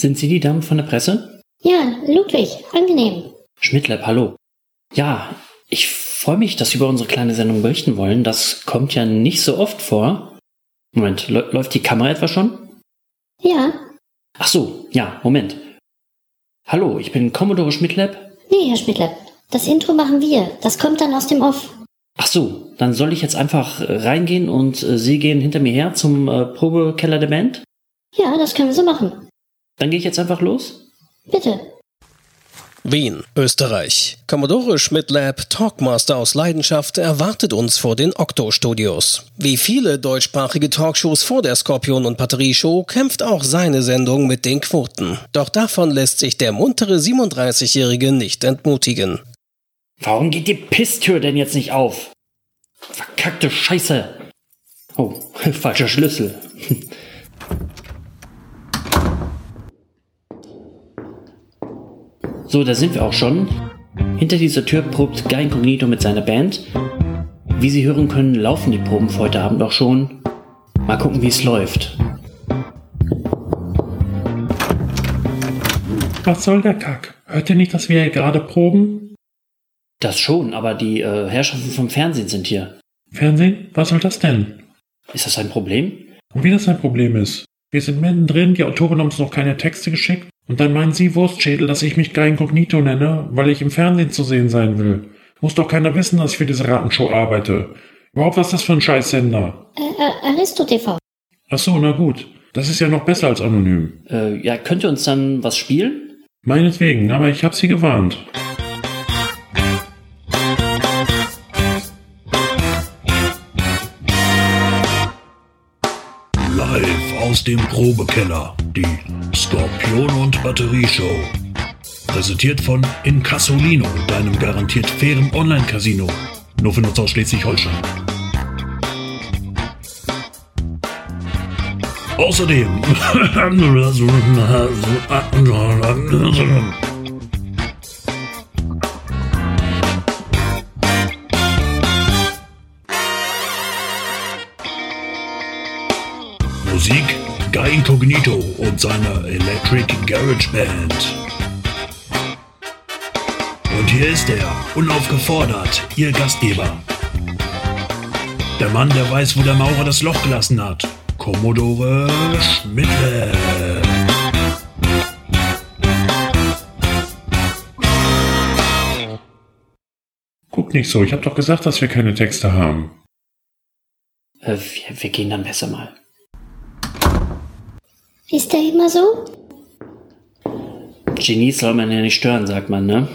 Sind Sie die Dame von der Presse? Ja, Ludwig, angenehm. Schmidtlab, hallo. Ja, ich freue mich, dass Sie über unsere kleine Sendung berichten wollen. Das kommt ja nicht so oft vor. Moment, läuft die Kamera etwa schon? Ja. Ach so, ja, Moment. Hallo, ich bin Commodore Schmidtlab. Nee, Herr Schmidtlab, das Intro machen wir. Das kommt dann aus dem Off. Ach so, dann soll ich jetzt einfach reingehen und äh, Sie gehen hinter mir her zum äh, Probekeller der Band? Ja, das können wir so machen. Dann gehe ich jetzt einfach los? Bitte. Wien, Österreich. Commodore Schmidt-Lab, Talkmaster aus Leidenschaft, erwartet uns vor den Okto-Studios. Wie viele deutschsprachige Talkshows vor der Skorpion- und Batterieshow kämpft auch seine Sendung mit den Quoten. Doch davon lässt sich der muntere 37-Jährige nicht entmutigen. Warum geht die Pisstür denn jetzt nicht auf? Verkackte Scheiße. Oh, falscher Schlüssel. So, da sind wir auch schon. Hinter dieser Tür probt Guy Incognito mit seiner Band. Wie Sie hören können, laufen die Proben für heute Abend auch schon. Mal gucken, wie es läuft. Was soll der Kack? Hört ihr nicht, dass wir hier gerade proben? Das schon, aber die äh, Herrschaften vom Fernsehen sind hier. Fernsehen? Was soll das denn? Ist das ein Problem? Und wie das ein Problem ist? Wir sind mittendrin, die Autoren haben uns noch keine Texte geschickt und dann meinen Sie, Wurstschädel, dass ich mich Guy Incognito nenne, weil ich im Fernsehen zu sehen sein will. Muss doch keiner wissen, dass ich für diese Ratenshow arbeite. Überhaupt, was ist das für ein Scheißsender? Äh, äh, Aristo TV. Ach so, na gut. Das ist ja noch besser als anonym. Äh, ja, könnt ihr uns dann was spielen? Meinetwegen, aber ich hab Sie gewarnt. Aus dem Probekeller. Die Skorpion und Batterieshow. Präsentiert von Incassolino, deinem garantiert fairen Online-Casino. Nur für Nutzer aus Schleswig-Holstein. Außerdem. Musik Guy Incognito und seine Electric Garage Band. Und hier ist er, unaufgefordert, Ihr Gastgeber. Der Mann, der weiß, wo der Maurer das Loch gelassen hat. Commodore Schmidle. Guck nicht so, ich hab doch gesagt, dass wir keine Texte haben. Äh, wir, wir gehen dann besser mal. Ist der immer so? Genies soll man ja nicht stören, sagt man, ne?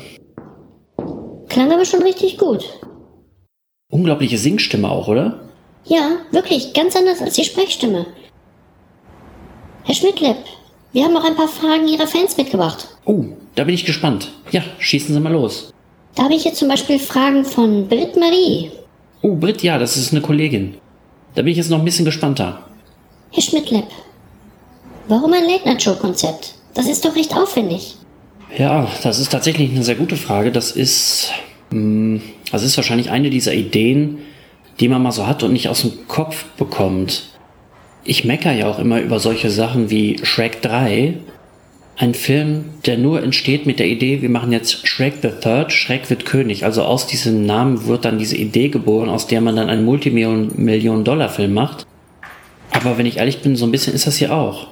Klang aber schon richtig gut. Unglaubliche Singstimme auch, oder? Ja, wirklich, ganz anders als die Sprechstimme. Herr Schmidtlepp, wir haben auch ein paar Fragen Ihrer Fans mitgebracht. Oh, da bin ich gespannt. Ja, schießen Sie mal los. Da habe ich jetzt zum Beispiel Fragen von Britt Marie. Oh, Britt, ja, das ist eine Kollegin. Da bin ich jetzt noch ein bisschen gespannter. Herr Schmidtlepp, warum ein Late-Night-Show-Konzept? Das ist doch recht aufwendig. Ja, das ist tatsächlich eine sehr gute Frage. Das ist, mh, das ist wahrscheinlich eine dieser Ideen, die man mal so hat und nicht aus dem Kopf bekommt. Ich mecker ja auch immer über solche Sachen wie Shrek 3. Ein Film, der nur entsteht mit der Idee, wir machen jetzt Shrek the Third, Shrek wird König. Also aus diesem Namen wird dann diese Idee geboren, aus der man dann einen Multimillion-Dollar-Film macht. Aber wenn ich ehrlich bin, so ein bisschen ist das hier auch.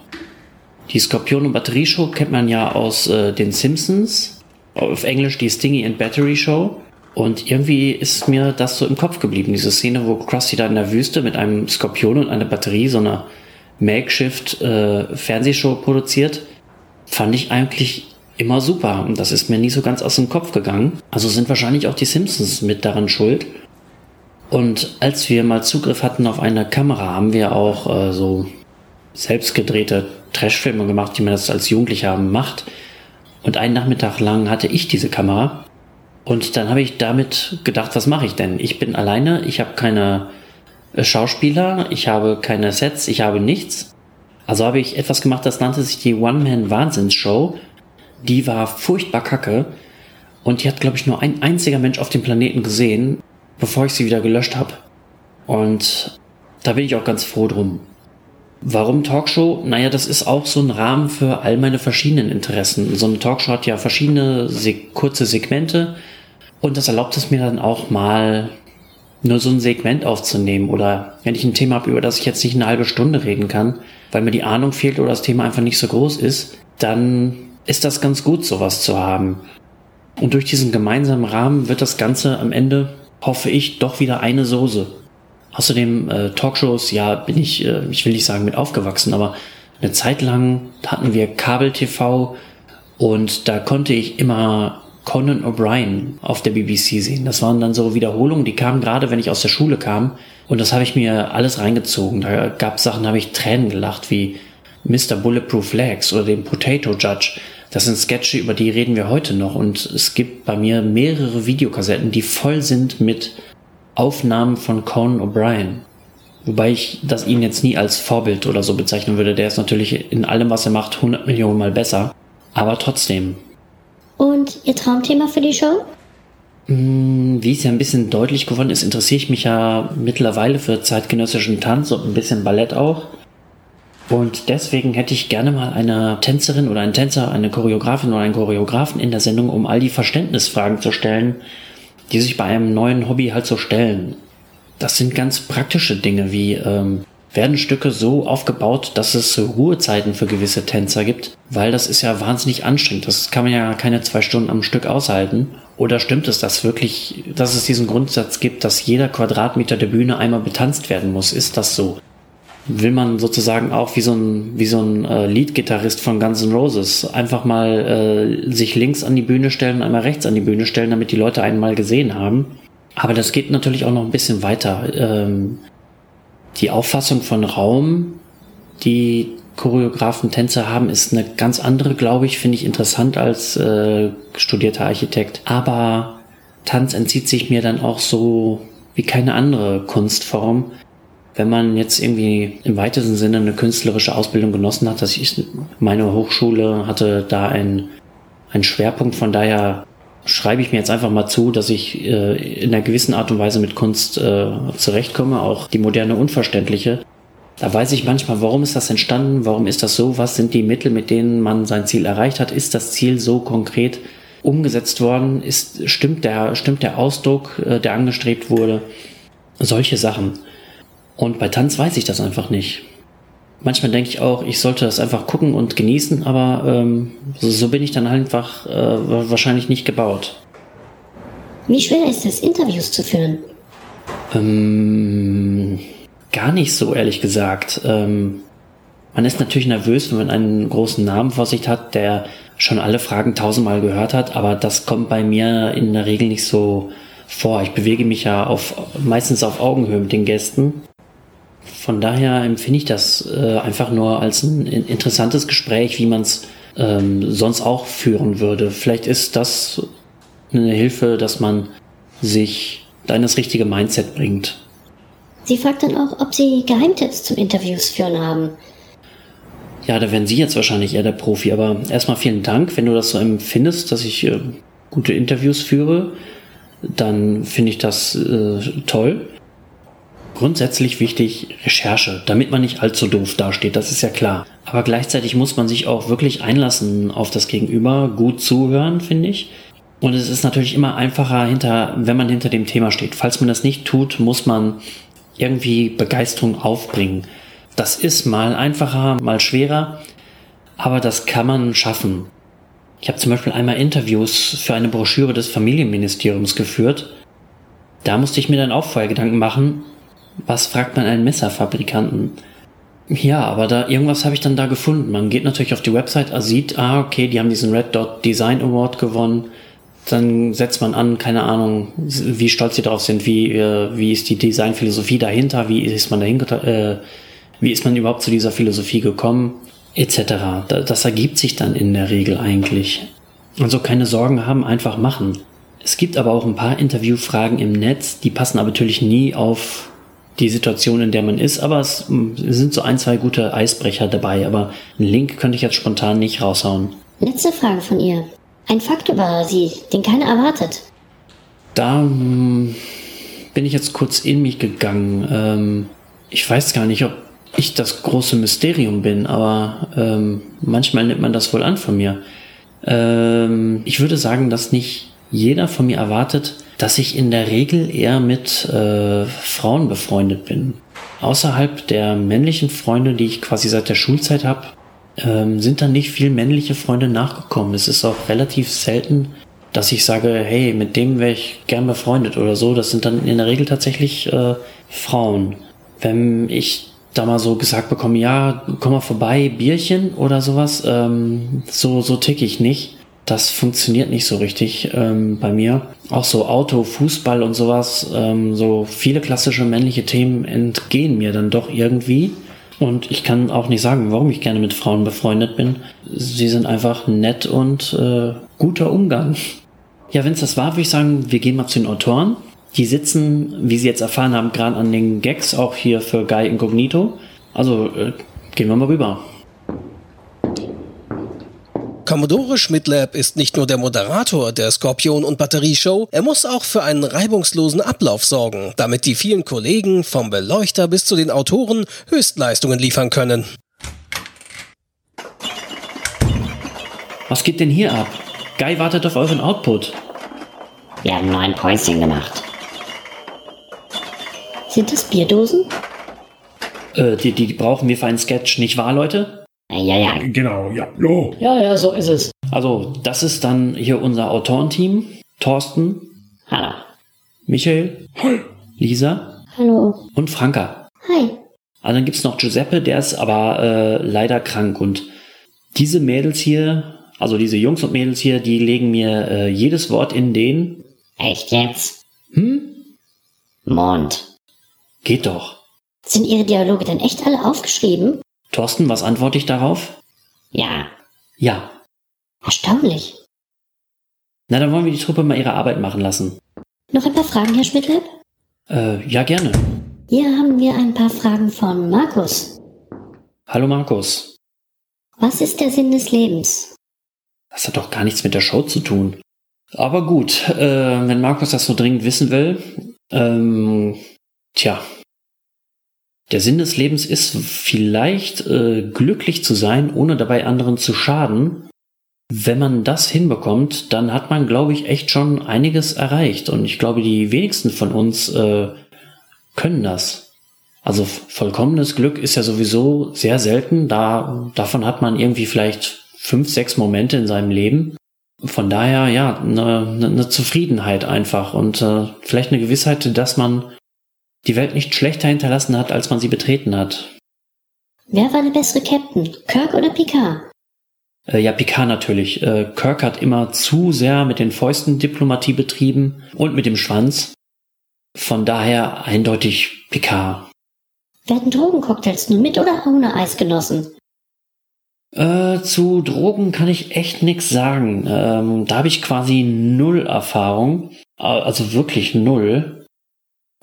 Die Skorpion- und Batterieshow kennt man ja aus äh, den Simpsons. Auf Englisch die Stingy and Battery Show. Und irgendwie ist mir das so im Kopf geblieben, diese Szene, wo Krusty da in der Wüste mit einem Skorpion und einer Batterie so eine Makeshift äh, produziert, fand ich eigentlich immer super. Und das ist mir nie so ganz aus dem Kopf gegangen. Also sind wahrscheinlich auch die Simpsons mit daran schuld. Und als wir mal Zugriff hatten auf eine Kamera, haben wir auch äh, so selbstgedrehte Trashfilme gemacht, die man das als Jugendlicher macht. Und einen Nachmittag lang hatte ich diese Kamera. Und dann habe ich damit gedacht, was mache ich denn? Ich bin alleine, ich habe keine äh, Schauspieler, ich habe keine Sets, ich habe nichts. Also habe ich etwas gemacht, das nannte sich die One-Man-Wahnsinns-Show. Die war furchtbar kacke. Und die hat, glaube ich, nur ein einziger Mensch auf dem Planeten gesehen, bevor ich sie wieder gelöscht habe. Und da bin ich auch ganz froh drum. Warum Talkshow? Naja, das ist auch so ein Rahmen für all meine verschiedenen Interessen. So eine Talkshow hat ja verschiedene kurze Segmente und das erlaubt es mir dann auch mal nur so ein Segment aufzunehmen oder wenn ich ein Thema habe, über das ich jetzt nicht eine halbe Stunde reden kann, weil mir die Ahnung fehlt oder das Thema einfach nicht so groß ist, dann ist das ganz gut, sowas zu haben. Und durch diesen gemeinsamen Rahmen wird das Ganze am Ende, hoffe ich, doch wieder eine Soße. Außerdem äh, Talkshows, ja, bin ich, äh, ich will nicht sagen mit aufgewachsen, aber eine Zeit lang hatten wir Kabel-TV und da konnte ich immer Conan O'Brien auf der BBC sehen. Das waren dann so Wiederholungen, die kamen gerade, wenn ich aus der Schule kam. Und das habe ich mir alles reingezogen. Da gab es Sachen, da habe ich Tränen gelacht, wie Mr. Bulletproof Legs oder den Potato Judge. Das sind Sketche, über die reden wir heute noch. Und es gibt bei mir mehrere Videokassetten, die voll sind mit Aufnahmen von Conan O'Brien. Wobei ich das ihn jetzt nie als Vorbild oder so bezeichnen würde. Der ist natürlich in allem, was er macht, 100 Millionen Mal besser. Aber trotzdem. Und Ihr Traumthema für die Show? Hm, wie es ja ein bisschen deutlich geworden ist, interessiere ich mich ja mittlerweile für zeitgenössischen Tanz und ein bisschen Ballett auch. Und deswegen hätte ich gerne mal eine Tänzerin oder einen Tänzer, eine Choreografin oder einen Choreografen in der Sendung, um all die Verständnisfragen zu stellen, die sich bei einem neuen Hobby halt so stellen. Das sind ganz praktische Dinge wie ähm, werden Stücke so aufgebaut, dass es Ruhezeiten für gewisse Tänzer gibt, weil das ist ja wahnsinnig anstrengend. Das kann man ja keine zwei Stunden am Stück aushalten. Oder stimmt es, dass wirklich, dass es diesen Grundsatz gibt, dass jeder Quadratmeter der Bühne einmal betanzt werden muss? Ist das so? Will man sozusagen auch wie so ein, wie so ein äh, Leadgitarrist von Guns N' Roses einfach mal äh, sich links an die Bühne stellen und einmal rechts an die Bühne stellen, damit die Leute einen mal gesehen haben? Aber das geht natürlich auch noch ein bisschen weiter. Ähm, die Auffassung von Raum, die Choreografen, Tänzer haben, ist eine ganz andere, glaube ich, finde ich interessant als äh, studierter Architekt. Aber Tanz entzieht sich mir dann auch so wie keine andere Kunstform. Wenn man jetzt irgendwie im weitesten Sinne eine künstlerische Ausbildung genossen hat, dass ich meine Hochschule hatte da ein, ein Schwerpunkt, von daher schreibe ich mir jetzt einfach mal zu, dass ich äh, in einer gewissen Art und Weise mit Kunst äh, zurechtkomme, auch die moderne unverständliche. Da weiß ich manchmal, warum ist das entstanden, warum ist das so, was sind die Mittel, mit denen man sein Ziel erreicht hat, ist das Ziel so konkret umgesetzt worden, ist, stimmt der, stimmt der Ausdruck, äh, der angestrebt wurde, solche Sachen. Und bei Tanz weiß ich das einfach nicht manchmal denke ich auch, ich sollte das einfach gucken und genießen, aber ähm, so, so, bin ich dann einfach äh, wahrscheinlich nicht gebaut. Wie schwer ist es, Interviews zu führen? Ähm, gar nicht so, ehrlich gesagt. Ähm, man ist natürlich nervös, wenn man einen großen Namen vor sich hat, der schon alle Fragen tausendmal gehört hat, aber das kommt bei mir in der Regel nicht so vor. Ich bewege mich ja auf, meistens auf Augenhöhe mit den Gästen von daher empfinde ich das äh, einfach nur als ein interessantes Gespräch, wie man es ähm, sonst auch führen würde. Vielleicht ist das eine Hilfe, dass man sich da in das richtige Mindset bringt. Sie fragt dann auch, ob Sie Geheimtipps zum Interviews führen haben. Ja, da wären Sie jetzt wahrscheinlich eher der Profi, aber erstmal vielen Dank, wenn du das so empfindest, dass ich äh, gute Interviews führe, dann finde ich das äh, toll. Grundsätzlich wichtig Recherche, damit man nicht allzu doof dasteht, das ist ja klar. Aber gleichzeitig muss man sich auch wirklich einlassen auf das Gegenüber, gut zuhören, finde ich. Und es ist natürlich immer einfacher, hinter, wenn man hinter dem Thema steht. Falls man das nicht tut, muss man irgendwie Begeisterung aufbringen. Das ist mal einfacher, mal schwerer, aber das kann man schaffen. Ich habe zum Beispiel einmal Interviews für eine Broschüre des Familienministeriums geführt. Da musste ich mir dann auch vorher Gedanken machen, was fragt man einen Messerfabrikanten? Ja, aber da irgendwas habe ich dann da gefunden. Man geht natürlich auf die Website, also sieht, ah, okay, die haben diesen Red Dot Design Award gewonnen. Dann setzt man an, keine Ahnung, wie stolz sie drauf sind, wie, äh, wie ist die Designphilosophie dahinter, wie ist man dahinter, äh, wie ist man überhaupt zu dieser Philosophie gekommen, etc. Das ergibt sich dann in der Regel eigentlich. Also keine Sorgen haben, einfach machen. Es gibt aber auch ein paar Interviewfragen im Netz, die passen aber natürlich nie auf die Situation, in der man ist, aber es sind so ein, zwei gute Eisbrecher dabei, aber einen Link könnte ich jetzt spontan nicht raushauen. Letzte Frage von ihr. Ein Fakt über Sie, den keiner erwartet. Da hm, bin ich jetzt kurz in mich gegangen. Ähm, ich weiß gar nicht, ob ich das große Mysterium bin, aber ähm, manchmal nimmt man das wohl an von mir. Ähm, ich würde sagen, dass nicht jeder von mir erwartet, dass ich in der Regel eher mit äh, Frauen befreundet bin. Außerhalb der männlichen Freunde, die ich quasi seit der Schulzeit habe, ähm, sind dann nicht viel männliche Freunde nachgekommen. Es ist auch relativ selten, dass ich sage, hey, mit dem wäre ich gern befreundet oder so. Das sind dann in der Regel tatsächlich äh, Frauen. Wenn ich da mal so gesagt bekomme, ja, komm mal vorbei, Bierchen oder sowas, ähm, so, so tick ich nicht. Das funktioniert nicht so richtig ähm, bei mir. Auch so Auto, Fußball und sowas, ähm, so viele klassische männliche Themen entgehen mir dann doch irgendwie. Und ich kann auch nicht sagen, warum ich gerne mit Frauen befreundet bin. Sie sind einfach nett und äh, guter Umgang. Ja, wenn es das war, würde ich sagen, wir gehen mal zu den Autoren. Die sitzen, wie Sie jetzt erfahren haben, gerade an den Gags, auch hier für Guy Incognito. Also äh, gehen wir mal rüber. Commodore Schmidlab ist nicht nur der Moderator der Skorpion- und Batterieshow, er muss auch für einen reibungslosen Ablauf sorgen, damit die vielen Kollegen vom Beleuchter bis zu den Autoren Höchstleistungen liefern können. Was geht denn hier ab? Guy wartet auf euren Output. Wir haben nur ein Päuschen gemacht. Sind das Bierdosen? Äh, die, die brauchen wir für einen Sketch, nicht wahr, Leute? Ja, ja. Genau, ja. Jo. Ja, ja, so ist es. Also, das ist dann hier unser Autorenteam. Thorsten, Hallo. Michael, Hi. Lisa Hallo. und Franka. Hi. Also dann gibt's noch Giuseppe, der ist aber äh, leider krank. Und diese Mädels hier, also diese Jungs und Mädels hier, die legen mir äh, jedes Wort in den... Echt jetzt? Hm? Mond. Geht doch. Sind Ihre Dialoge denn echt alle aufgeschrieben? Thorsten, was antworte ich darauf? Ja. Ja. Erstaunlich. Na, dann wollen wir die Truppe mal ihre Arbeit machen lassen. Noch ein paar Fragen, Herr Schmidtlab? Äh, ja, gerne. Hier haben wir ein paar Fragen von Markus. Hallo Markus. Was ist der Sinn des Lebens? Das hat doch gar nichts mit der Show zu tun. Aber gut, äh, wenn Markus das so dringend wissen will, ähm, tja. Der Sinn des Lebens ist vielleicht äh, glücklich zu sein, ohne dabei anderen zu schaden. Wenn man das hinbekommt, dann hat man, glaube ich, echt schon einiges erreicht. Und ich glaube, die wenigsten von uns äh, können das. Also vollkommenes Glück ist ja sowieso sehr selten. Da, davon hat man irgendwie vielleicht fünf, sechs Momente in seinem Leben. Von daher, ja, eine, eine Zufriedenheit einfach und äh, vielleicht eine Gewissheit, dass man die Welt nicht schlechter hinterlassen hat, als man sie betreten hat. Wer war der bessere Captain? Kirk oder Picard? Äh, ja, Picard natürlich. Äh, Kirk hat immer zu sehr mit den Fäusten Diplomatie betrieben und mit dem Schwanz. Von daher eindeutig Picard. Werden Drogencocktails nur mit oder ohne Eis genossen? Äh, zu Drogen kann ich echt nix sagen. Ähm, da habe ich quasi null Erfahrung. Äh, Also wirklich null.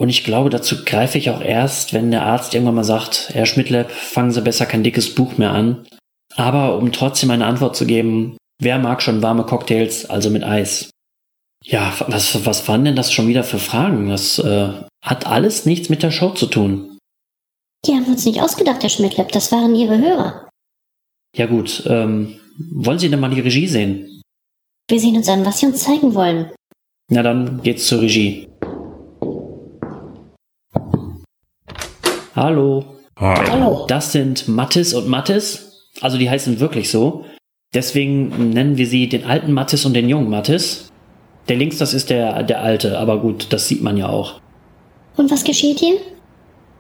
Und ich glaube, dazu greife ich auch erst, wenn der Arzt irgendwann mal sagt, Herr Schmidtlab, fangen Sie besser kein dickes Buch mehr an. Aber um trotzdem eine Antwort zu geben, wer mag schon warme Cocktails, also mit Eis? Ja, was, was waren denn das schon wieder für Fragen? Das äh, hat alles nichts mit der Show zu tun. Die haben uns nicht ausgedacht, Herr Schmidtlab. Das waren Ihre Hörer. Ja gut, ähm, wollen Sie denn mal die Regie sehen? Wir sehen uns an, was Sie uns zeigen wollen. Na dann geht's zur Regie. Hallo. Hallo. Das sind Mattis und Mattis. Also die heißen wirklich so. Deswegen nennen wir sie den alten Mattis und den jungen Mattis. Der links, das ist der, der alte, aber gut, das sieht man ja auch. Und was geschieht hier?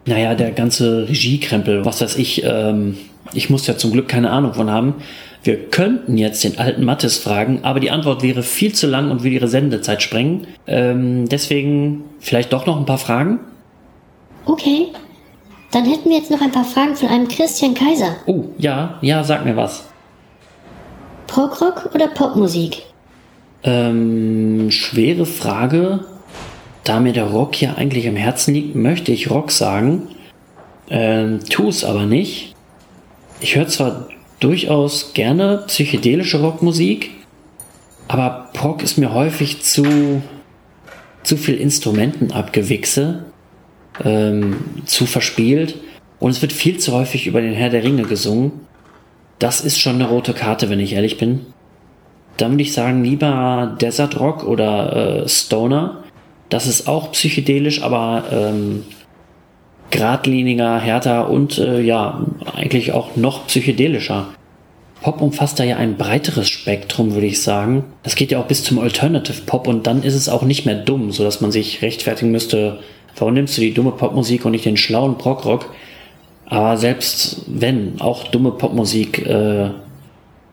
Naja, der ganze Regiekrempel, was weiß ich, ähm, ich muss ja zum Glück keine Ahnung von haben. Wir könnten jetzt den alten Mattis fragen, aber die Antwort wäre viel zu lang und würde ihre Sendezeit sprengen. Ähm, deswegen vielleicht doch noch ein paar Fragen? Okay. Dann hätten wir jetzt noch ein paar Fragen von einem Christian Kaiser. Oh, ja, ja, sag mir was. Prog-Rock oder Popmusik? Ähm, schwere Frage. Da mir der Rock ja eigentlich am Herzen liegt, möchte ich Rock sagen. Ähm, tu es aber nicht. Ich höre zwar durchaus gerne psychedelische Rockmusik, aber Prog ist mir häufig zu, zu viel Instrumentenabgewichse, ähm, zu verspielt. Und es wird viel zu häufig über den Herr der Ringe gesungen. Das ist schon eine rote Karte, wenn ich ehrlich bin. Dann würde ich sagen, lieber Desert Rock oder äh, Stoner. Das ist auch psychedelisch, aber ähm, geradliniger, härter und äh, ja, eigentlich auch noch psychedelischer. Pop umfasst da ja ein breiteres Spektrum, würde ich sagen. Das geht ja auch bis zum Alternative Pop und dann ist es auch nicht mehr dumm, so dass man sich rechtfertigen müsste, warum nimmst du die dumme Popmusik und nicht den schlauen Prog-Rock? Aber selbst wenn, auch dumme Popmusik äh,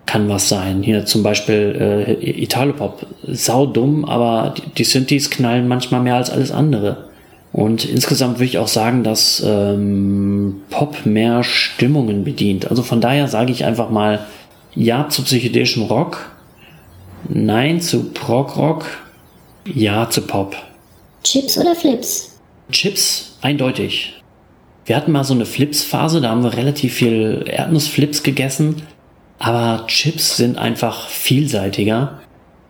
kann was sein. Hier zum Beispiel äh, Italo-Pop, sau dumm, aber die, Synthes knallen manchmal mehr als alles andere. Und insgesamt würde ich auch sagen, dass ähm, Pop mehr Stimmungen bedient. Also von daher sage ich einfach mal Ja zu psychedelischem Rock, Nein zu Prog-Rock, Ja zu Pop. Chips oder Flips? Chips, eindeutig. Wir hatten mal so eine Flips-Phase, da haben wir relativ viel Erdnussflips gegessen, aber Chips sind einfach vielseitiger.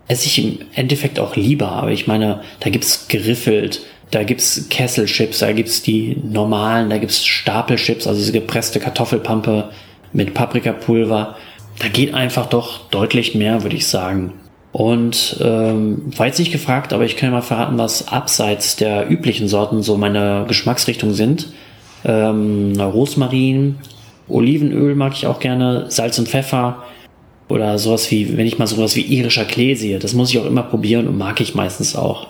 Esse ich im Endeffekt auch lieber, aber ich meine, da gibt's geriffelt, da gibt's Kesselchips, da gibt's die normalen, da gibt's Stapelchips, also diese gepresste Kartoffelpampe mit Paprikapulver. Da geht einfach doch deutlich mehr, würde ich sagen. Und ähm, war jetzt nicht gefragt, aber ich kann mal verraten, was abseits der üblichen Sorten so meine Geschmacksrichtungen sind ähm, Rosmarin, Olivenöl mag ich auch gerne, Salz und Pfeffer oder sowas wie, wenn ich mal sowas wie irischer Klee sehe, das muss ich auch immer probieren und mag ich meistens auch.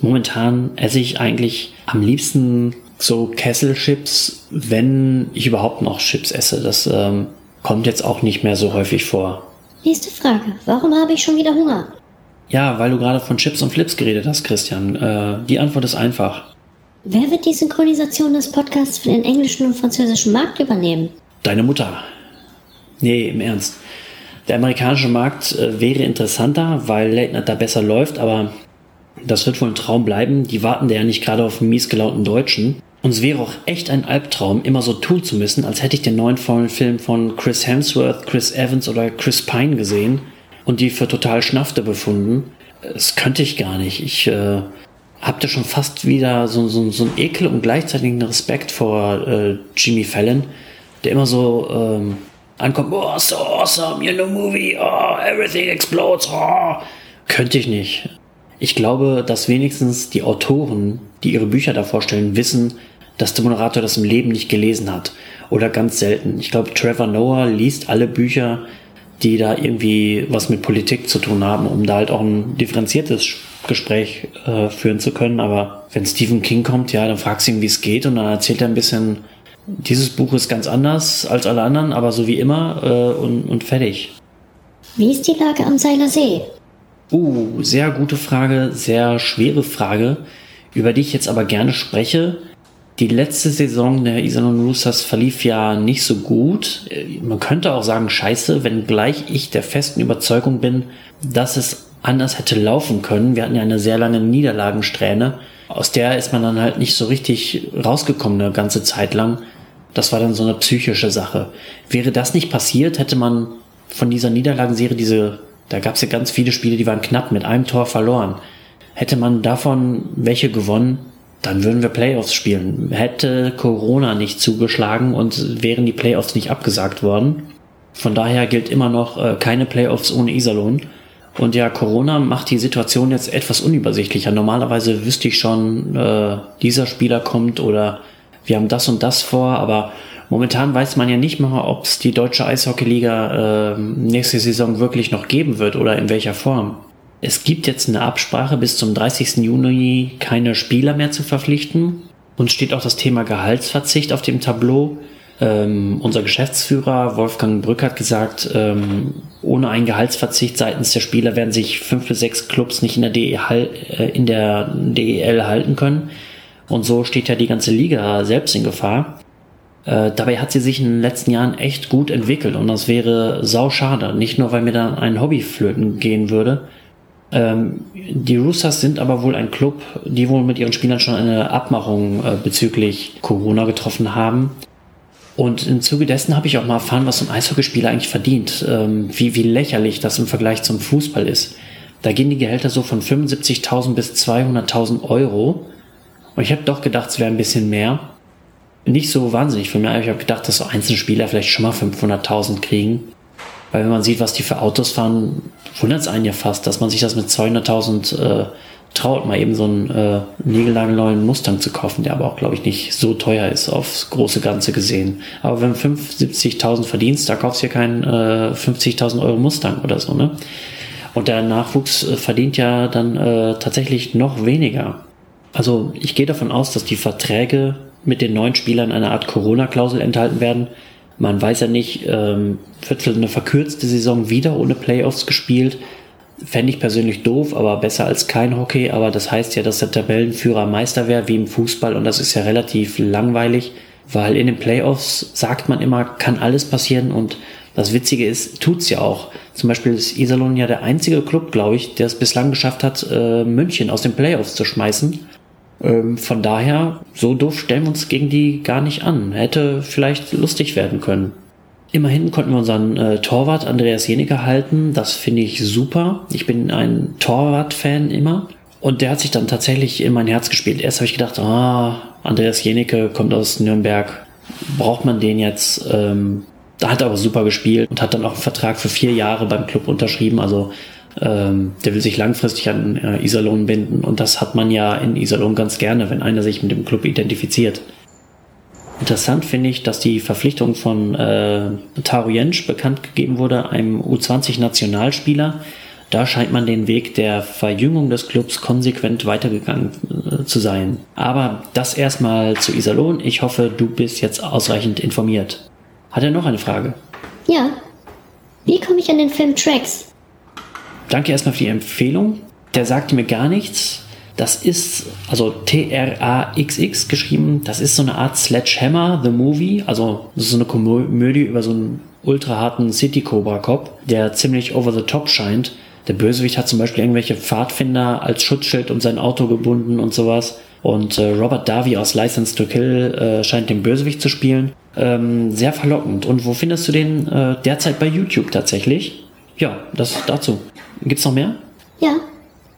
Momentan esse ich eigentlich am liebsten so Kesselchips, wenn ich überhaupt noch Chips esse. Das ähm, kommt jetzt auch nicht mehr so häufig vor. Nächste Frage. Warum habe ich schon wieder Hunger? Ja, weil du gerade von Chips und Flips geredet hast, Christian. Äh, die Antwort ist einfach. Wer wird die Synchronisation des Podcasts für den englischen und französischen Markt übernehmen? Deine Mutter. Nee, im Ernst. Der amerikanische Markt äh, wäre interessanter, weil Late Night da besser läuft, aber das wird wohl ein Traum bleiben. Die warten ja nicht gerade auf einen mies gelaunten Deutschen. Und es wäre auch echt ein Albtraum, immer so tun zu müssen, als hätte ich den neuen Film von Chris Hemsworth, Chris Evans oder Chris Pine gesehen und die für total Schnaffte befunden. Das könnte ich gar nicht. Ich äh, habt ihr schon fast wieder so, so, so einen Ekel und gleichzeitig einen Respekt vor äh, Jimmy Fallon, der immer so ähm, ankommt, oh, so awesome, you know movie, oh, everything explodes, oh. Könnte ich nicht. Ich glaube, dass wenigstens die Autoren, die ihre Bücher da vorstellen, wissen, dass der Moderator das im Leben nicht gelesen hat. Oder ganz selten. Ich glaube, Trevor Noah liest alle Bücher, die da irgendwie was mit Politik zu tun haben, um da halt auch ein differenziertes Gespräch äh, führen zu können. Aber wenn Stephen King kommt, ja, dann fragst du ihn, wie es geht und dann erzählt er ein bisschen, dieses Buch ist ganz anders als alle anderen, aber so wie immer äh, und, und fertig. Wie ist die Lage am Seiler See? Uh, sehr gute Frage, sehr schwere Frage, über die ich jetzt aber gerne spreche. Die letzte Saison der Iserlohn Roosters verlief ja nicht so gut. Man könnte auch sagen scheiße, wenngleich ich der festen Überzeugung bin, dass es anders hätte laufen können. Wir hatten ja eine sehr lange Niederlagensträhne. Aus der ist man dann halt nicht so richtig rausgekommen eine ganze Zeit lang. Das war dann so eine psychische Sache. Wäre das nicht passiert, hätte man von dieser Niederlagenserie diese, da gab es ja ganz viele Spiele, die waren knapp mit einem Tor verloren. Hätte man davon welche gewonnen, dann würden wir Playoffs spielen. Hätte Corona nicht zugeschlagen und wären die Playoffs nicht abgesagt worden. Von daher gilt immer noch äh, keine Playoffs ohne Iserlohn. Und ja, Corona macht die Situation jetzt etwas unübersichtlicher. Normalerweise wüsste ich schon, äh, dieser Spieler kommt oder wir haben das und das vor, aber momentan weiß man ja nicht mal, ob es die deutsche Eishockeyliga äh, nächste Saison wirklich noch geben wird oder in welcher Form. Es gibt jetzt eine Absprache, bis zum 30. Juni keine Spieler mehr zu verpflichten. Uns steht auch das Thema Gehaltsverzicht auf dem Tableau. Ähm, unser Geschäftsführer Wolfgang Brück hat gesagt, ähm, ohne einen Gehaltsverzicht seitens der Spieler werden sich fünf bis sechs Clubs nicht in der, DEL, äh, in der DEL halten können. Und so steht ja die ganze Liga selbst in Gefahr. Äh, dabei hat sie sich in den letzten Jahren echt gut entwickelt und das wäre sau schade. Nicht nur, weil mir dann ein Hobby flöten gehen würde, ähm, die Roosters sind aber wohl ein Club, die wohl mit ihren Spielern schon eine Abmachung äh, bezüglich Corona getroffen haben. Und im Zuge dessen habe ich auch mal erfahren, was so ein Eishockeyspieler eigentlich verdient, ähm, wie, wie lächerlich das im Vergleich zum Fußball ist. Da gehen die Gehälter so von 75.000 bis 200.000 Euro. Und ich habe doch gedacht, es wäre ein bisschen mehr. nicht so wahnsinnig für mich. Ich habe gedacht, dass so einzelne Spieler vielleicht schon mal 500.000 kriegen. Weil wenn man sieht, was die für Autos fahren, wundert es einen ja fast, dass man sich das mit 200.000 äh, traut, mal eben so einen äh, niegelnagelneuen Mustang zu kaufen, der aber auch, glaube ich, nicht so teuer ist aufs große Ganze gesehen. Aber wenn du 75.000 verdienst, da kaufst du ja keinen äh, 50.000 Euro Mustang oder so, ne? Und der Nachwuchs äh, verdient ja dann äh, tatsächlich noch weniger. Also ich gehe davon aus, dass die Verträge mit den neuen Spielern eine Art Corona-Klausel enthalten werden. Man weiß ja nicht, ähm, wird eine verkürzte Saison wieder ohne Playoffs gespielt. Fände ich persönlich doof, aber besser als kein Hockey. Aber das heißt ja, dass der Tabellenführer Meister wäre, wie im Fußball. Und das ist ja relativ langweilig, weil in den Playoffs sagt man immer, kann alles passieren. Und das Witzige ist, tut's ja auch. Zum Beispiel ist Iserlohn ja der einzige Club, glaube ich, der es bislang geschafft hat, äh, München aus den Playoffs zu schmeißen. Ähm, von daher, so doof stellen wir uns gegen die gar nicht an. Hätte vielleicht lustig werden können. Immerhin konnten wir unseren äh, Torwart Andreas Jenecke halten. Das finde ich super. Ich bin ein Torwart-Fan immer. Und der hat sich dann tatsächlich in mein Herz gespielt. Erst habe ich gedacht, ah, Andreas Jenecke kommt aus Nürnberg. Braucht man den jetzt? Ähm, da hat er aber super gespielt und hat dann auch einen Vertrag für vier Jahre beim Club unterschrieben. Also ähm, der will sich langfristig an äh, Iserlohn binden. Und das hat man ja in Iserlohn ganz gerne, wenn einer sich mit dem Club identifiziert. Interessant finde ich, dass die Verpflichtung von äh, Taro Jensch bekannt gegeben wurde, einem U20-Nationalspieler. Da scheint man den Weg der Verjüngung des Clubs konsequent weitergegangen äh, zu sein. Aber das erstmal zu Iserlohn. Ich hoffe, du bist jetzt ausreichend informiert. Hat er noch eine Frage? Ja. Wie komme ich an den Film Tracks? Danke erstmal für die Empfehlung. Der sagte mir gar nichts. Das ist, also T-R-A-X-X geschrieben, das ist so eine Art Sledgehammer, The Movie. Also, das ist so eine Komödie über so einen ultra harten City Cobra Cop, der ziemlich over the top scheint. Der Bösewicht hat zum Beispiel irgendwelche Pfadfinder als Schutzschild um sein Auto gebunden und sowas. Und äh, Robert Darby aus License to Kill äh, scheint den Bösewicht zu spielen. Ähm, sehr verlockend. Und wo findest du den äh, derzeit bei YouTube tatsächlich? Ja, das dazu. Gibt's noch mehr? Ja.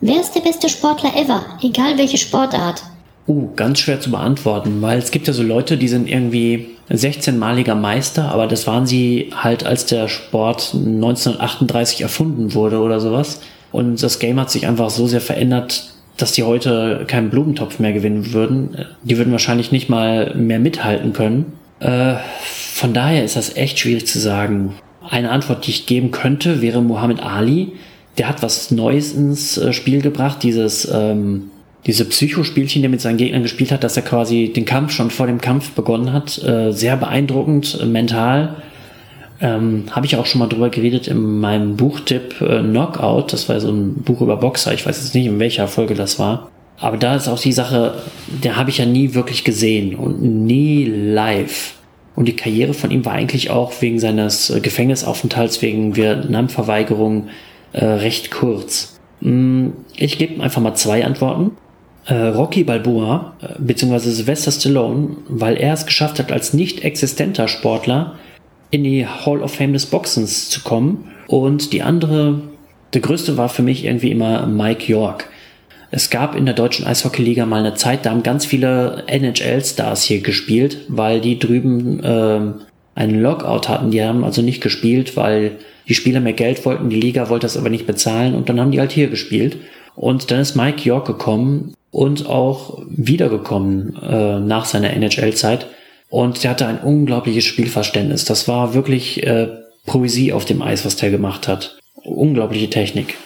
Wer ist der beste Sportler ever? Egal welche Sportart. Uh, ganz schwer zu beantworten, weil es gibt ja so Leute, die sind irgendwie 16-maliger Meister, aber das waren sie halt, als der Sport 1938 erfunden wurde oder sowas. Und das Game hat sich einfach so sehr verändert, dass die heute keinen Blumentopf mehr gewinnen würden. Die würden wahrscheinlich nicht mal mehr mithalten können. Äh, von daher ist das echt schwierig zu sagen. Eine Antwort, die ich geben könnte, wäre Muhammad Ali, der hat was Neues ins äh, Spiel gebracht, dieses ähm, diese Psychospielchen, die er mit seinen Gegnern gespielt hat, dass er quasi den Kampf schon vor dem Kampf begonnen hat. Äh, sehr beeindruckend, äh, mental. Ähm, Habe ich auch schon mal drüber geredet in meinem Buchtipp äh, Knockout. Das war so ein Buch über Boxer. Ich weiß jetzt nicht, in welcher Folge das war. Aber da ist auch die Sache, der habe ich ja nie wirklich gesehen und nie live. Und die Karriere von ihm war eigentlich auch wegen seines äh, Gefängnisaufenthalts, wegen Vietnamverweigerung äh, recht kurz. Mm, ich gebe einfach mal zwei Antworten. Äh, Rocky Balboa äh, bzw. Sylvester Stallone, weil er es geschafft hat, als nicht existenter Sportler in die Hall of Fame des Boxens zu kommen. Und die andere, der größte war für mich irgendwie immer Mike York. Es gab in der deutschen Eishockeyliga mal eine Zeit, da haben ganz viele NHL-Stars hier gespielt, weil die drüben äh, einen Lockout hatten. Die haben also nicht gespielt, weil die Spieler mehr Geld wollten, die Liga wollte das aber nicht bezahlen und dann haben die halt hier gespielt. Und dann ist Mike York gekommen und auch wiedergekommen äh, nach seiner NHL-Zeit. Und der hatte ein unglaubliches Spielverständnis. Das war wirklich äh, Poesie auf dem Eis, was der gemacht hat. Unglaubliche Technik.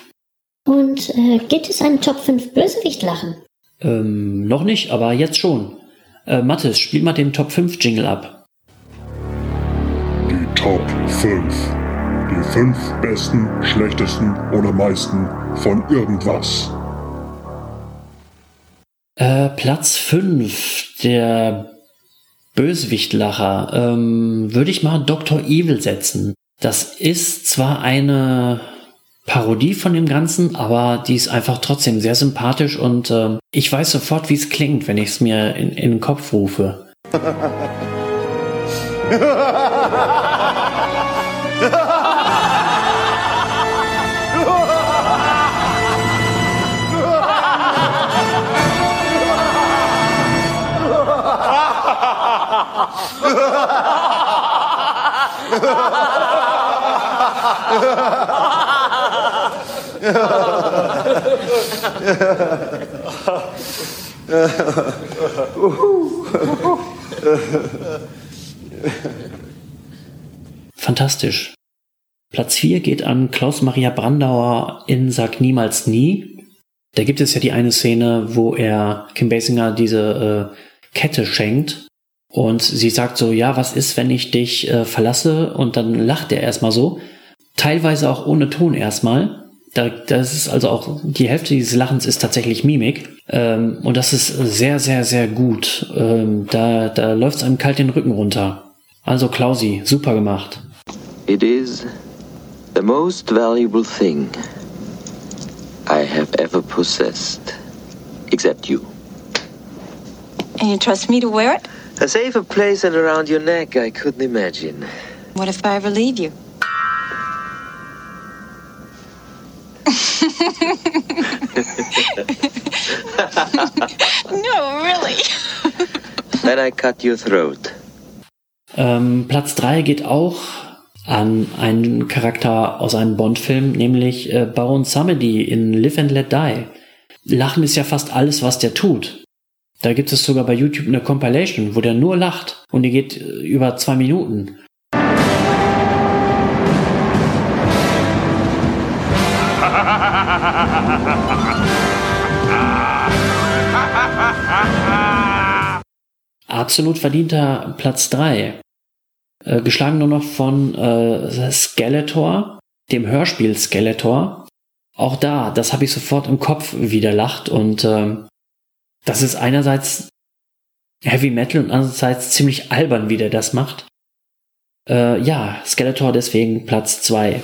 Und äh, gibt es einen Top 5 Bösewicht-Lachen? Ähm, noch nicht, aber jetzt schon. Äh, Mathis, spiel mal den Top 5 Jingle ab. Die Top 5. Die fünf besten, schlechtesten oder meisten von irgendwas. Äh, Platz 5, der Bösewichtlacher, ähm, würde ich mal Dr. Evil setzen. Das ist zwar eine Parodie von dem Ganzen, aber die ist einfach trotzdem sehr sympathisch und äh, ich weiß sofort, wie es klingt, wenn ich es mir in, in den Kopf rufe. Fantastisch. Platz 4 geht an Klaus-Maria Brandauer in Sag niemals nie. Da gibt es ja die eine Szene, wo er Kim Basinger diese äh, Kette schenkt und sie sagt so, ja, was ist, wenn ich dich äh, verlasse? Und dann lacht er erstmal so. Teilweise auch ohne Ton erstmal. Da, das ist also auch, die Hälfte dieses Lachens ist tatsächlich Mimik. Ähm, und das ist sehr, sehr, sehr gut. Ähm, da da läuft es einem kalt den Rücken runter. Also Klausi, super gemacht. It is the most valuable thing I have ever possessed. Except you. And you trust me to wear it? A safer place than around your neck I couldn't imagine. What if I ever leave you? no, really. Then I cut your throat. Ähm, Platz 3 geht auch an einen Charakter aus einem Bond-Film, nämlich äh, Baron Samedi in Live and Let Die. Lachen ist ja fast alles, was der tut. Da gibt es sogar bei YouTube eine Compilation, wo der nur lacht und die geht äh, über zwei Minuten. Absolut verdienter Platz 3. Äh, geschlagen nur noch von äh, Skeletor, dem Hörspiel Skeletor. Auch da, das habe ich sofort im Kopf wieder lacht und äh, das ist einerseits Heavy Metal und andererseits ziemlich albern, wie der das macht. Äh, ja, Skeletor deswegen Platz 2.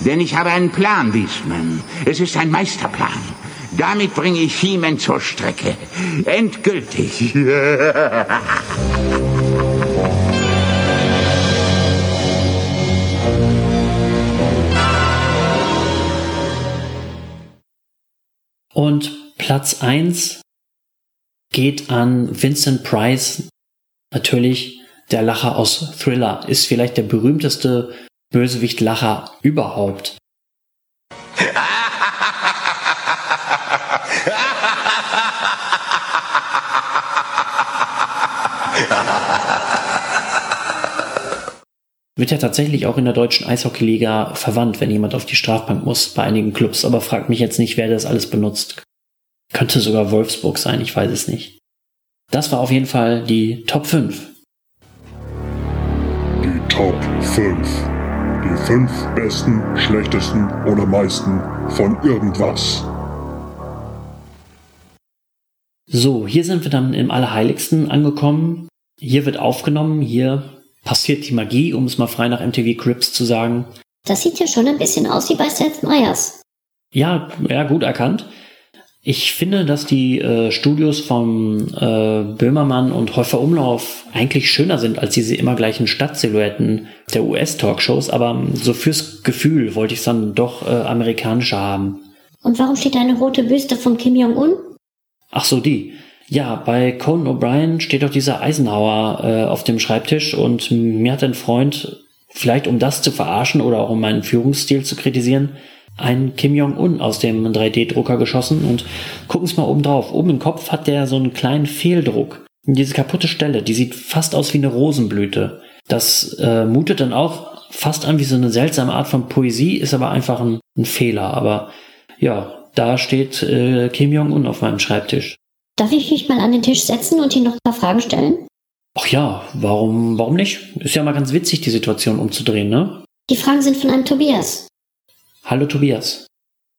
Denn ich habe einen Plan, Wiesmann. Es ist ein Meisterplan. Damit bringe ich He-Man zur Strecke. Endgültig. Und Platz 1 geht an Vincent Price. Natürlich der Lacher aus Thriller. Ist vielleicht der berühmteste Bösewicht-Lacher überhaupt. Wird ja tatsächlich auch in der deutschen Eishockeyliga verwandt, wenn jemand auf die Strafbank muss bei einigen Clubs, aber fragt mich jetzt nicht, wer das alles benutzt. Könnte sogar Wolfsburg sein, ich weiß es nicht. Das war auf jeden Fall die Top 5. Die Top 5. Die 5 besten, schlechtesten oder meisten von irgendwas. So, hier sind wir dann im Allerheiligsten angekommen. Hier wird aufgenommen, hier passiert die Magie, um es mal frei nach MTV Crips zu sagen. Das sieht ja schon ein bisschen aus wie bei Seth Meyers. Ja, ja, gut erkannt. Ich finde, dass die äh, Studios von äh, Böhmermann und Häufer Umlauf eigentlich schöner sind als diese immer gleichen Stadtsilhouetten der US-Talkshows, aber so fürs Gefühl wollte ich es dann doch äh, amerikanischer haben. Und warum steht da eine rote Büste von Kim Jong-un? Ach so, die. Ja, bei Conan O'Brien steht doch dieser Eisenhower äh, auf dem Schreibtisch und mir hat ein Freund, vielleicht um das zu verarschen oder auch um meinen Führungsstil zu kritisieren, ein Kim Jong-un aus dem 3D-Drucker geschossen und gucken Sie mal oben drauf. Oben im Kopf hat der so einen kleinen Fehldruck. Und diese kaputte Stelle, die sieht fast aus wie eine Rosenblüte. Das äh, mutet dann auch fast an wie so eine seltsame Art von Poesie, ist aber einfach ein, ein Fehler. Aber ja, da steht äh, Kim Jong-un auf meinem Schreibtisch. Darf ich mich mal an den Tisch setzen und Ihnen noch ein paar Fragen stellen? Ach ja, warum, warum nicht? Ist ja mal ganz witzig, die Situation umzudrehen, ne? Die Fragen sind von einem Tobias. Hallo Tobias.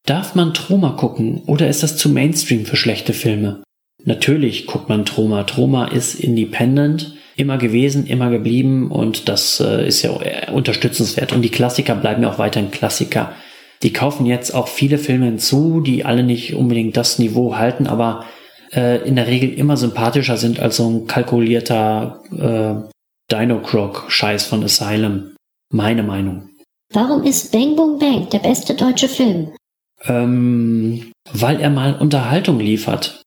Darf man Troma gucken oder ist das zu Mainstream für schlechte Filme? Natürlich guckt man Troma. Troma ist independent, immer gewesen, immer geblieben und das äh, ist ja unterstützenswert. Und die Klassiker bleiben ja auch weiterhin Klassiker. Die kaufen jetzt auch viele Filme hinzu, die alle nicht unbedingt das Niveau halten, aber äh, in der Regel immer sympathischer sind als so ein kalkulierter äh, Dino-Croc-Scheiß von Asylum. Meine Meinung. Warum ist Bang Boom Bang der beste deutsche Film? Ähm, weil er mal Unterhaltung liefert.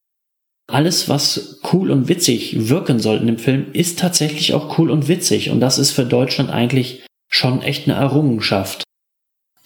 alles, was cool und witzig wirken soll in dem Film, ist tatsächlich auch cool und witzig. Und das ist für Deutschland eigentlich schon echt eine Errungenschaft.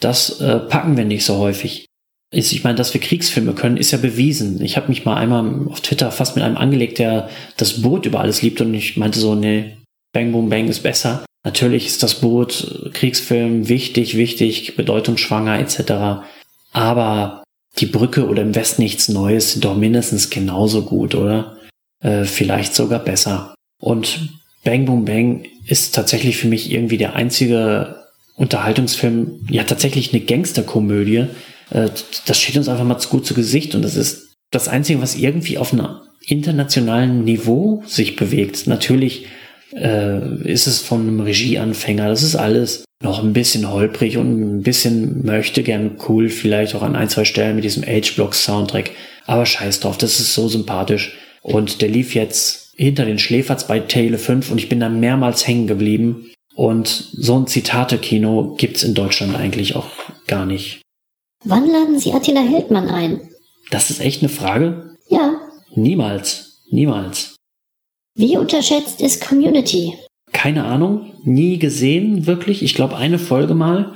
Das äh, packen wir nicht so häufig. Ich meine, dass wir Kriegsfilme können, ist ja bewiesen. Ich habe mich mal einmal auf Twitter fast mit einem angelegt, der das Boot über alles liebt und ich meinte so, nee, Bang Boom Bang ist besser. Natürlich ist das Boot äh, Kriegsfilm wichtig, wichtig, bedeutungsschwanger etc. Aber die Brücke oder im Westen nichts Neues sind doch mindestens genauso gut, oder? Äh, vielleicht sogar besser. Und Bang Boom Bang ist tatsächlich für mich irgendwie der einzige Unterhaltungsfilm, ja tatsächlich eine Gangsterkomödie. Äh, das steht uns einfach mal gut zu Gesicht und das ist das Einzige, was irgendwie auf einem internationalen Niveau sich bewegt. Natürlich äh, ist es von einem Regieanfänger, das ist alles noch ein bisschen holprig und ein bisschen möchte gern cool, vielleicht auch an ein, zwei Stellen mit diesem H-Block-Soundtrack. Aber scheiß drauf, das ist so sympathisch. Und der lief jetzt hinter den Schläferz bei Tele 5 und ich bin da mehrmals hängen geblieben. Und so ein Zitate-Kino gibt's in Deutschland eigentlich auch gar nicht. Wann laden Sie Attila Hildmann ein? Das ist echt eine Frage? Ja. Niemals. Niemals. Wie unterschätzt ist Community? Keine Ahnung. Nie gesehen, wirklich. Ich glaube, eine Folge mal.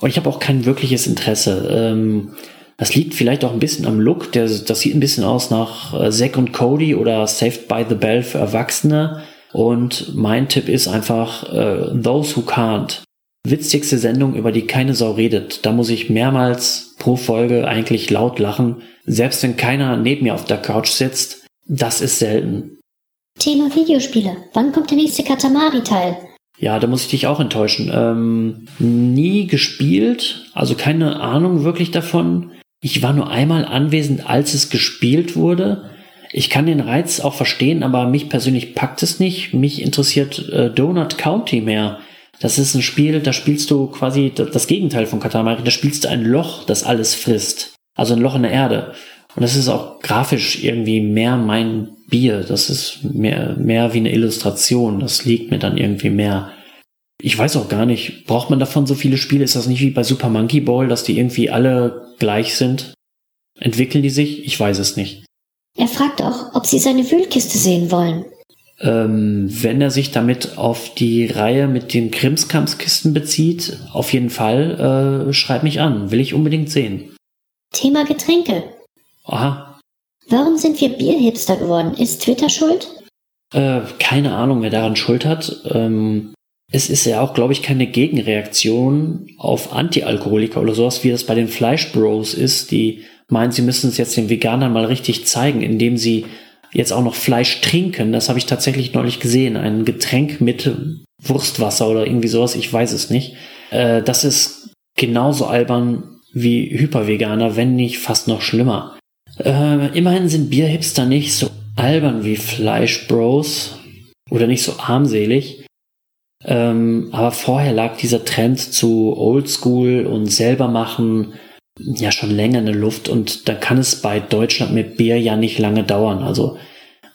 Und ich habe auch kein wirkliches Interesse. Ähm, das liegt vielleicht auch ein bisschen am Look. Der, das sieht ein bisschen aus nach äh, Zack und Cody oder Saved by the Bell für Erwachsene. Und mein Tipp ist einfach äh, Those Who Can't. Witzigste Sendung, über die keine Sau redet. Da muss ich mehrmals pro Folge eigentlich laut lachen. Selbst wenn keiner neben mir auf der Couch sitzt. Das ist selten. Thema Videospiele. Wann kommt der nächste Katamari-Teil? Ja, da muss ich dich auch enttäuschen. Ähm, nie gespielt, also keine Ahnung wirklich davon. Ich war nur einmal anwesend, als es gespielt wurde. Ich kann den Reiz auch verstehen, aber mich persönlich packt es nicht. Mich interessiert äh, Donut County mehr. Das ist ein Spiel, da spielst du quasi das Gegenteil von Katamari. Da spielst du ein Loch, das alles frisst. Also ein Loch in der Erde. Und das ist auch grafisch irgendwie mehr mein Bier. Das ist mehr, mehr wie eine Illustration. Das liegt mir dann irgendwie mehr. Ich weiß auch gar nicht, braucht man davon so viele Spiele? Ist das nicht wie bei Super Monkey Ball, dass die irgendwie alle gleich sind? Entwickeln die sich? Ich weiß es nicht. Er fragt auch, ob Sie seine Wühlkiste sehen wollen. Ähm, wenn er sich damit auf die Reihe mit den Krimskamskisten bezieht, auf jeden Fall, äh, schreib mich an. Will ich unbedingt sehen. Thema Getränke. Aha. Warum sind wir Bierhipster geworden? Ist Twitter schuld? Äh, keine Ahnung, wer daran schuld hat. Ähm, es ist ja auch, glaube ich, keine Gegenreaktion auf Antialkoholiker oder sowas, wie das bei den Fleischbros ist, die meinen, sie müssen es jetzt den Veganern mal richtig zeigen, indem sie jetzt auch noch Fleisch trinken. Das habe ich tatsächlich neulich gesehen. Ein Getränk mit Wurstwasser oder irgendwie sowas, ich weiß es nicht. Äh, das ist genauso albern wie Hyperveganer, wenn nicht fast noch schlimmer. Äh, immerhin sind Bierhipster nicht so albern wie Fleischbros oder nicht so armselig. Ähm, aber vorher lag dieser Trend zu Oldschool und selber machen ja schon länger in der Luft und da kann es bei Deutschland mit Bier ja nicht lange dauern. Also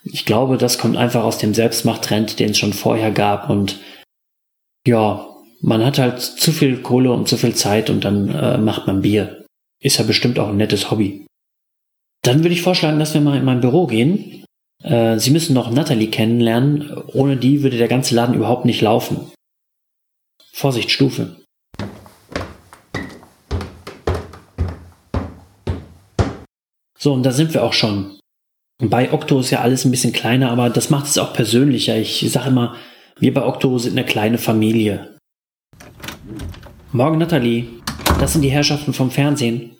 ich glaube, das kommt einfach aus dem Selbstmachttrend, den es schon vorher gab und ja, man hat halt zu viel Kohle und zu viel Zeit und dann äh, macht man Bier. Ist ja bestimmt auch ein nettes Hobby. Dann würde ich vorschlagen, dass wir mal in mein Büro gehen. Äh, Sie müssen noch Natalie kennenlernen. Ohne die würde der ganze Laden überhaupt nicht laufen. Vorsicht, Stufe. So, und da sind wir auch schon. Bei Octo ist ja alles ein bisschen kleiner, aber das macht es auch persönlicher. Ich sage immer, wir bei Octo sind eine kleine Familie. Morgen, Nathalie. Das sind die Herrschaften vom Fernsehen.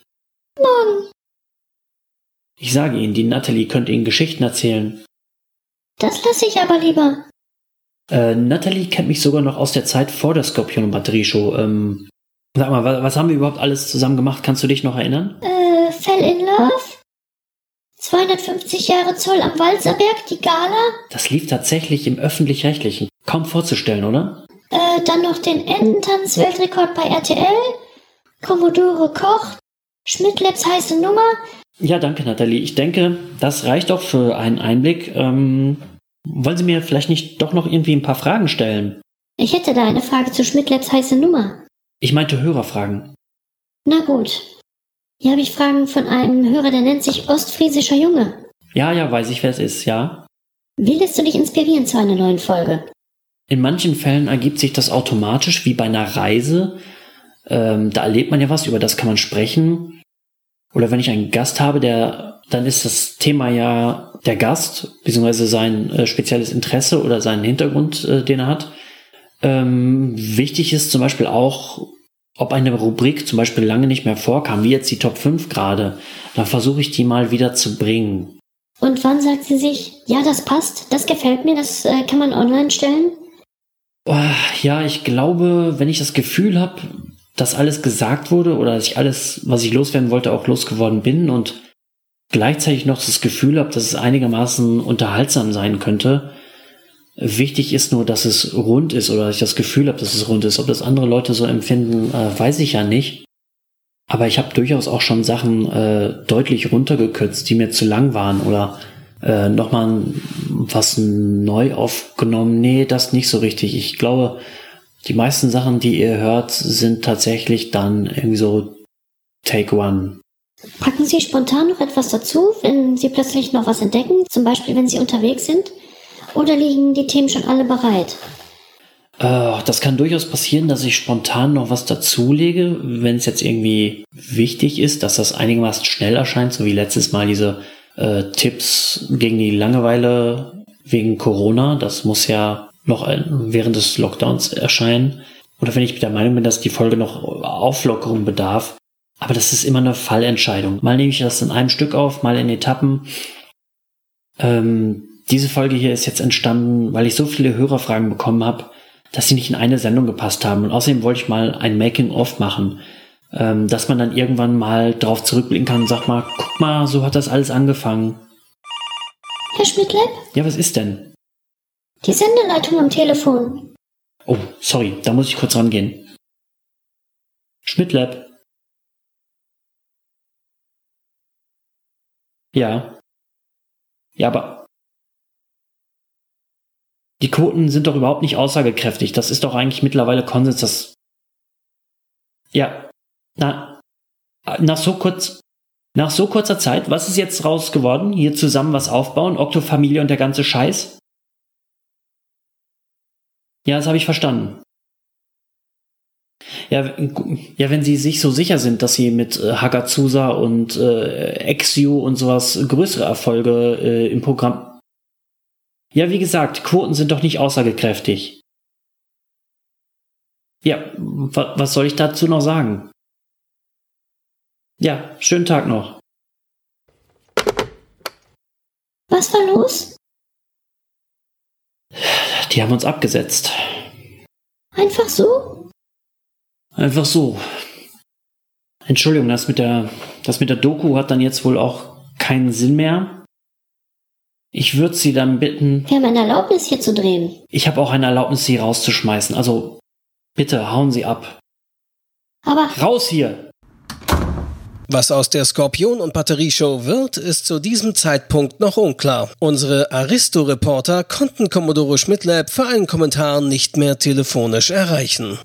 Ich sage Ihnen, die Natalie könnte Ihnen Geschichten erzählen. Das lasse ich aber lieber. Äh, Natalie kennt mich sogar noch aus der Zeit vor der Skorpion- und Batterieshow. Ähm, sag mal, was, was haben wir überhaupt alles zusammen gemacht? Kannst du dich noch erinnern? Äh, Fell in Love? 250 Jahre Zoll am Walzerberg, die Gala? Das lief tatsächlich im Öffentlich-Rechtlichen. Kaum vorzustellen, oder? Äh, dann noch den Ententanz-Weltrekord bei RTL? Commodore Koch? Schmidtlabs heiße Nummer? Ja, danke, Nathalie. Ich denke, das reicht auch für einen Einblick. Ähm, wollen Sie mir vielleicht nicht doch noch irgendwie ein paar Fragen stellen? Ich hätte da eine Frage zu Schmidtlabs heiße Nummer. Ich meinte Hörerfragen. Na gut. Hier habe ich Fragen von einem Hörer, der nennt sich Ostfriesischer Junge. Ja, ja, weiß ich, wer es ist, ja. Wie lässt du dich inspirieren zu einer neuen Folge? In manchen Fällen ergibt sich das automatisch, wie bei einer Reise. Ähm, da erlebt man ja was, über das kann man sprechen. Oder wenn ich einen Gast habe, der, dann ist das Thema ja der Gast, beziehungsweise sein äh, spezielles Interesse oder seinen Hintergrund, äh, den er hat. Ähm, wichtig ist zum Beispiel auch, ob eine Rubrik zum Beispiel lange nicht mehr vorkam, wie jetzt die Top 5 gerade, dann versuche ich die mal wieder zu bringen. Und wann sagt sie sich, ja, das passt, das gefällt mir, das äh, kann man online stellen? Oh, ja, ich glaube, wenn ich das Gefühl habe, dass alles gesagt wurde oder dass ich alles, was ich loswerden wollte, auch losgeworden bin und gleichzeitig noch das Gefühl habe, dass es einigermaßen unterhaltsam sein könnte. Wichtig ist nur, dass es rund ist oder dass ich das Gefühl habe, dass es rund ist. Ob das andere Leute so empfinden, äh, weiß ich ja nicht. Aber ich habe durchaus auch schon Sachen äh, deutlich runtergekürzt, die mir zu lang waren oder äh, nochmal was neu aufgenommen. Nee, das nicht so richtig. Ich glaube, die meisten Sachen, die ihr hört, sind tatsächlich dann irgendwie so Take One. Packen Sie spontan noch etwas dazu, wenn Sie plötzlich noch was entdecken, zum Beispiel wenn Sie unterwegs sind? Oder liegen die Themen schon alle bereit? Äh, das kann durchaus passieren, dass ich spontan noch was dazulege, wenn es jetzt irgendwie wichtig ist, dass das einigermaßen schnell erscheint, so wie letztes Mal diese äh, Tipps gegen die Langeweile wegen Corona. Das muss ja noch während des Lockdowns erscheinen. Oder wenn ich der Meinung bin, dass die Folge noch Auflockerung bedarf. Aber das ist immer eine Fallentscheidung. Mal nehme ich das in einem Stück auf, mal in Etappen. Ähm, diese Folge hier ist jetzt entstanden, weil ich so viele Hörerfragen bekommen habe, dass sie nicht in eine Sendung gepasst haben. Und außerdem wollte ich mal ein Making-of machen, ähm, dass man dann irgendwann mal drauf zurückblicken kann und sagt mal, guck mal, so hat das alles angefangen. Herr Schmidtleib? Ja, was ist denn? Die Sendeleitung am Telefon. Oh, sorry, da muss ich kurz rangehen. Schmidtlab. Ja. Ja, aber die Quoten sind doch überhaupt nicht aussagekräftig. Das ist doch eigentlich mittlerweile Konsens, dass ja, na, nach so kurz, nach so kurzer Zeit, was ist jetzt raus geworden? Hier zusammen was aufbauen, Oktofamilie und der ganze Scheiß? Ja, das habe ich verstanden. Ja, ja, wenn sie sich so sicher sind, dass sie mit äh, Hagazusa und äh, Exio und sowas größere Erfolge äh, im Programm. Ja, wie gesagt, Quoten sind doch nicht aussagekräftig. Ja, wa was soll ich dazu noch sagen? Ja, schönen Tag noch. Was war los? Die haben uns abgesetzt. Einfach so? Einfach so. Entschuldigung, das mit der, das mit der Doku hat dann jetzt wohl auch keinen Sinn mehr. Ich würde Sie dann bitten. Wir haben eine Erlaubnis hier zu drehen. Ich habe auch eine Erlaubnis, Sie rauszuschmeißen. Also bitte hauen Sie ab. Aber. Raus hier! Was aus der Skorpion- und Batterieshow wird, ist zu diesem Zeitpunkt noch unklar. Unsere Aristo-Reporter konnten Commodore Schmidtlab für einen Kommentar nicht mehr telefonisch erreichen.